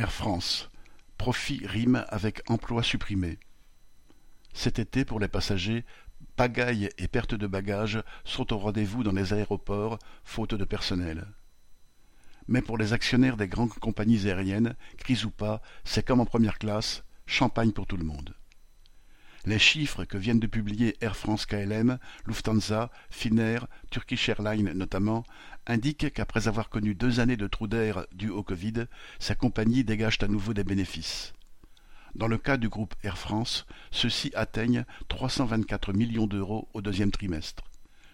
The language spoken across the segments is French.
Air France: Profit rime avec emploi supprimé. Cet été, pour les passagers, pagaille et perte de bagages sont au rendez-vous dans les aéroports, faute de personnel. Mais pour les actionnaires des grandes compagnies aériennes, crise ou pas, c'est comme en première classe, champagne pour tout le monde. Les chiffres que viennent de publier Air France-KLM, Lufthansa, Finnair, Turkish Airlines notamment, indiquent qu'après avoir connu deux années de trou d'air dû au Covid, sa compagnie dégage à nouveau des bénéfices. Dans le cas du groupe Air France, ceux-ci atteignent 324 millions d'euros au deuxième trimestre.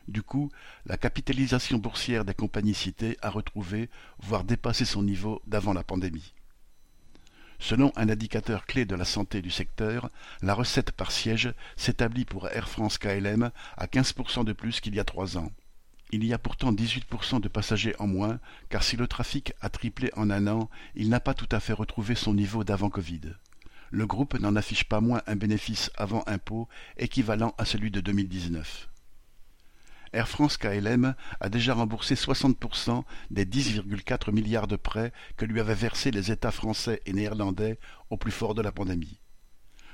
Du coup, la capitalisation boursière des compagnies citées a retrouvé, voire dépassé son niveau d'avant la pandémie. Selon un indicateur clé de la santé du secteur, la recette par siège s'établit pour Air France KLM à 15% de plus qu'il y a trois ans. Il y a pourtant 18% de passagers en moins, car si le trafic a triplé en un an, il n'a pas tout à fait retrouvé son niveau d'avant Covid. Le groupe n'en affiche pas moins un bénéfice avant impôt équivalent à celui de 2019. Air France KLM a déjà remboursé 60% des 10,4 milliards de prêts que lui avaient versés les États français et néerlandais au plus fort de la pandémie.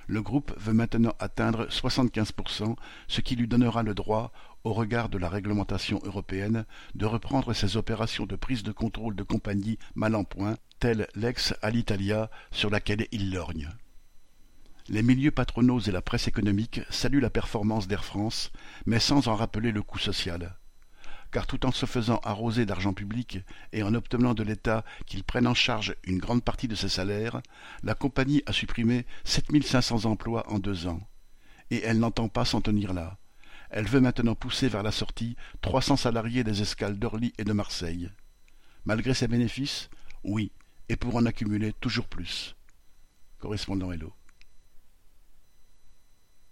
Le groupe veut maintenant atteindre 75%, ce qui lui donnera le droit, au regard de la réglementation européenne, de reprendre ses opérations de prise de contrôle de compagnies mal en point, telles l'ex Alitalia sur laquelle il lorgne. Les milieux patronaux et la presse économique saluent la performance d'Air France, mais sans en rappeler le coût social. Car tout en se faisant arroser d'argent public et en obtenant de l'État qu'il prenne en charge une grande partie de ses salaires, la compagnie a supprimé 7500 emplois en deux ans. Et elle n'entend pas s'en tenir là. Elle veut maintenant pousser vers la sortie 300 salariés des escales d'Orly et de Marseille. Malgré ses bénéfices Oui, et pour en accumuler toujours plus. Correspondant Hello.